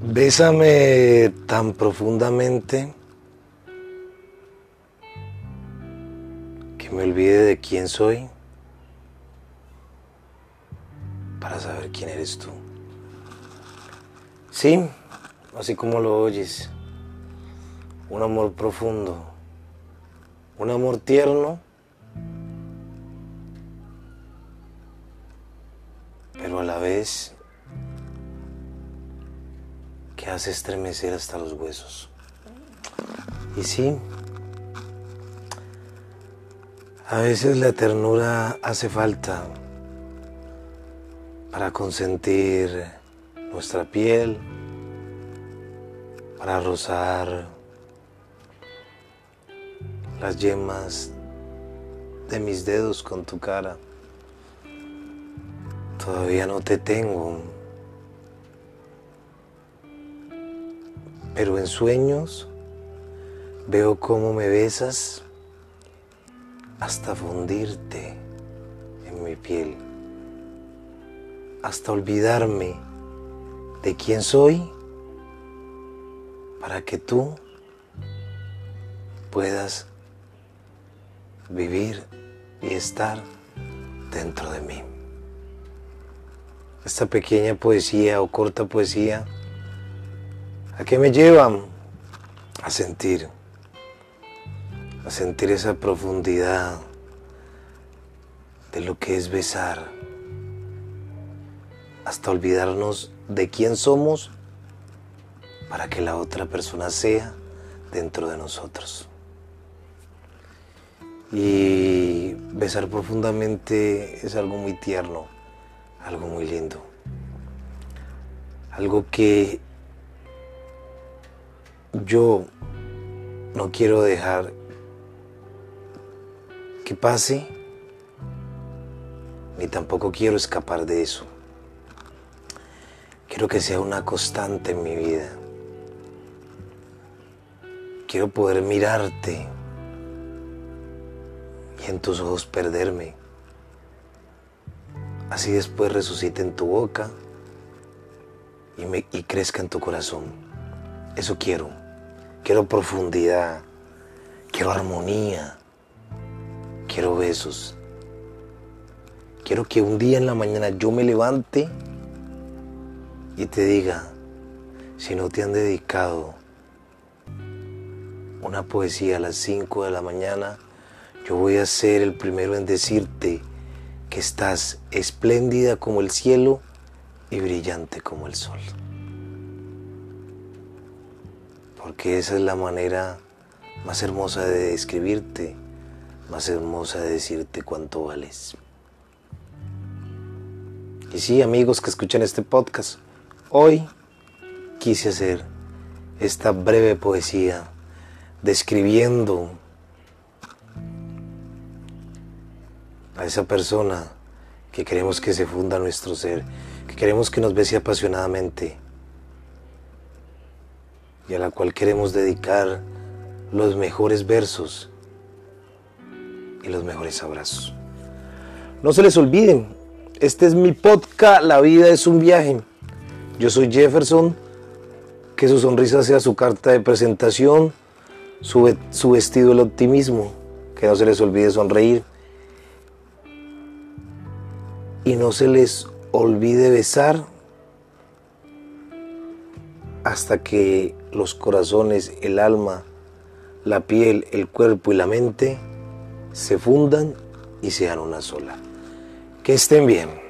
Bésame tan profundamente que me olvide de quién soy para saber quién eres tú. Sí, así como lo oyes, un amor profundo, un amor tierno, pero a la vez hace estremecer hasta los huesos. Y sí, a veces la ternura hace falta para consentir nuestra piel, para rozar las yemas de mis dedos con tu cara. Todavía no te tengo. Pero en sueños veo cómo me besas hasta fundirte en mi piel, hasta olvidarme de quién soy para que tú puedas vivir y estar dentro de mí. Esta pequeña poesía o corta poesía ¿A qué me llevan? A sentir, a sentir esa profundidad de lo que es besar, hasta olvidarnos de quién somos para que la otra persona sea dentro de nosotros. Y besar profundamente es algo muy tierno, algo muy lindo, algo que yo no quiero dejar que pase, ni tampoco quiero escapar de eso. Quiero que sea una constante en mi vida. Quiero poder mirarte y en tus ojos perderme. Así después resucite en tu boca y, me, y crezca en tu corazón. Eso quiero. Quiero profundidad, quiero armonía, quiero besos. Quiero que un día en la mañana yo me levante y te diga, si no te han dedicado una poesía a las 5 de la mañana, yo voy a ser el primero en decirte que estás espléndida como el cielo y brillante como el sol porque esa es la manera más hermosa de describirte, más hermosa de decirte cuánto vales. Y sí, amigos que escuchan este podcast, hoy quise hacer esta breve poesía describiendo a esa persona que queremos que se funda nuestro ser, que queremos que nos bese apasionadamente y a la cual queremos dedicar los mejores versos y los mejores abrazos. No se les olviden, este es mi podcast, La vida es un viaje. Yo soy Jefferson, que su sonrisa sea su carta de presentación, su, su vestido el optimismo, que no se les olvide sonreír y no se les olvide besar hasta que los corazones, el alma, la piel, el cuerpo y la mente se fundan y sean una sola. Que estén bien.